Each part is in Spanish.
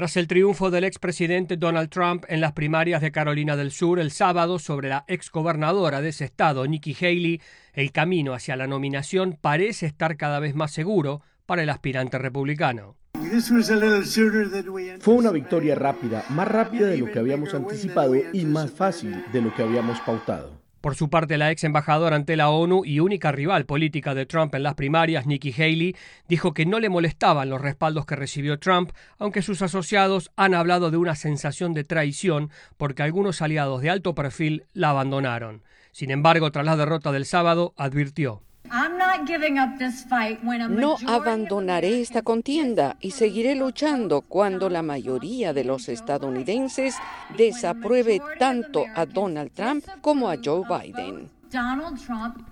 Tras el triunfo del expresidente Donald Trump en las primarias de Carolina del Sur el sábado sobre la exgobernadora de ese estado, Nikki Haley, el camino hacia la nominación parece estar cada vez más seguro para el aspirante republicano. Fue una victoria rápida, más rápida de lo que habíamos anticipado y más fácil de lo que habíamos pautado. Por su parte, la ex embajadora ante la ONU y única rival política de Trump en las primarias, Nikki Haley, dijo que no le molestaban los respaldos que recibió Trump, aunque sus asociados han hablado de una sensación de traición porque algunos aliados de alto perfil la abandonaron. Sin embargo, tras la derrota del sábado, advirtió. No abandonaré esta contienda y seguiré luchando cuando la mayoría de los estadounidenses desapruebe tanto a Donald Trump como a Joe Biden. Trump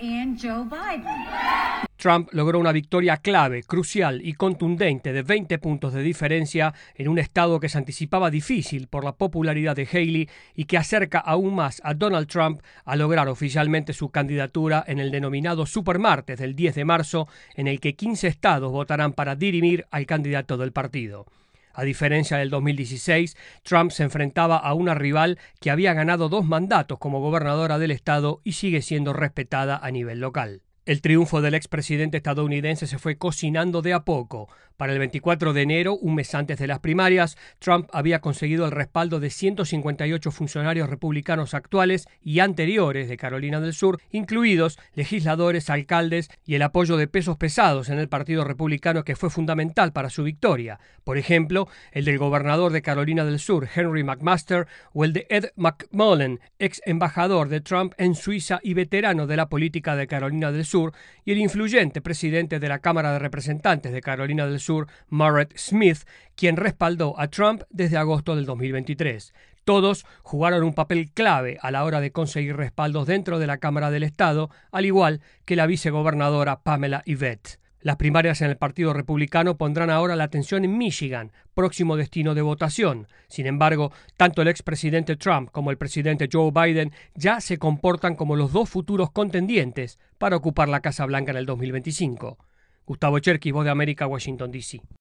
logró una victoria clave, crucial y contundente de 20 puntos de diferencia en un estado que se anticipaba difícil por la popularidad de Haley y que acerca aún más a Donald Trump a lograr oficialmente su candidatura en el denominado Supermartes del 10 de marzo, en el que 15 estados votarán para dirimir al candidato del partido. A diferencia del 2016, Trump se enfrentaba a una rival que había ganado dos mandatos como gobernadora del estado y sigue siendo respetada a nivel local. El triunfo del expresidente estadounidense se fue cocinando de a poco. Para el 24 de enero, un mes antes de las primarias, Trump había conseguido el respaldo de 158 funcionarios republicanos actuales y anteriores de Carolina del Sur, incluidos legisladores, alcaldes y el apoyo de pesos pesados en el Partido Republicano que fue fundamental para su victoria. Por ejemplo, el del gobernador de Carolina del Sur, Henry McMaster, o el de Ed McMullen, ex embajador de Trump en Suiza y veterano de la política de Carolina del Sur y el influyente presidente de la Cámara de Representantes de Carolina del Sur, Margaret Smith, quien respaldó a Trump desde agosto del 2023. Todos jugaron un papel clave a la hora de conseguir respaldos dentro de la Cámara del Estado, al igual que la vicegobernadora Pamela Yvette. Las primarias en el Partido Republicano pondrán ahora la atención en Michigan, próximo destino de votación. Sin embargo, tanto el expresidente Trump como el presidente Joe Biden ya se comportan como los dos futuros contendientes para ocupar la Casa Blanca en el 2025. Gustavo Cherky, Voz de América, Washington, D.C.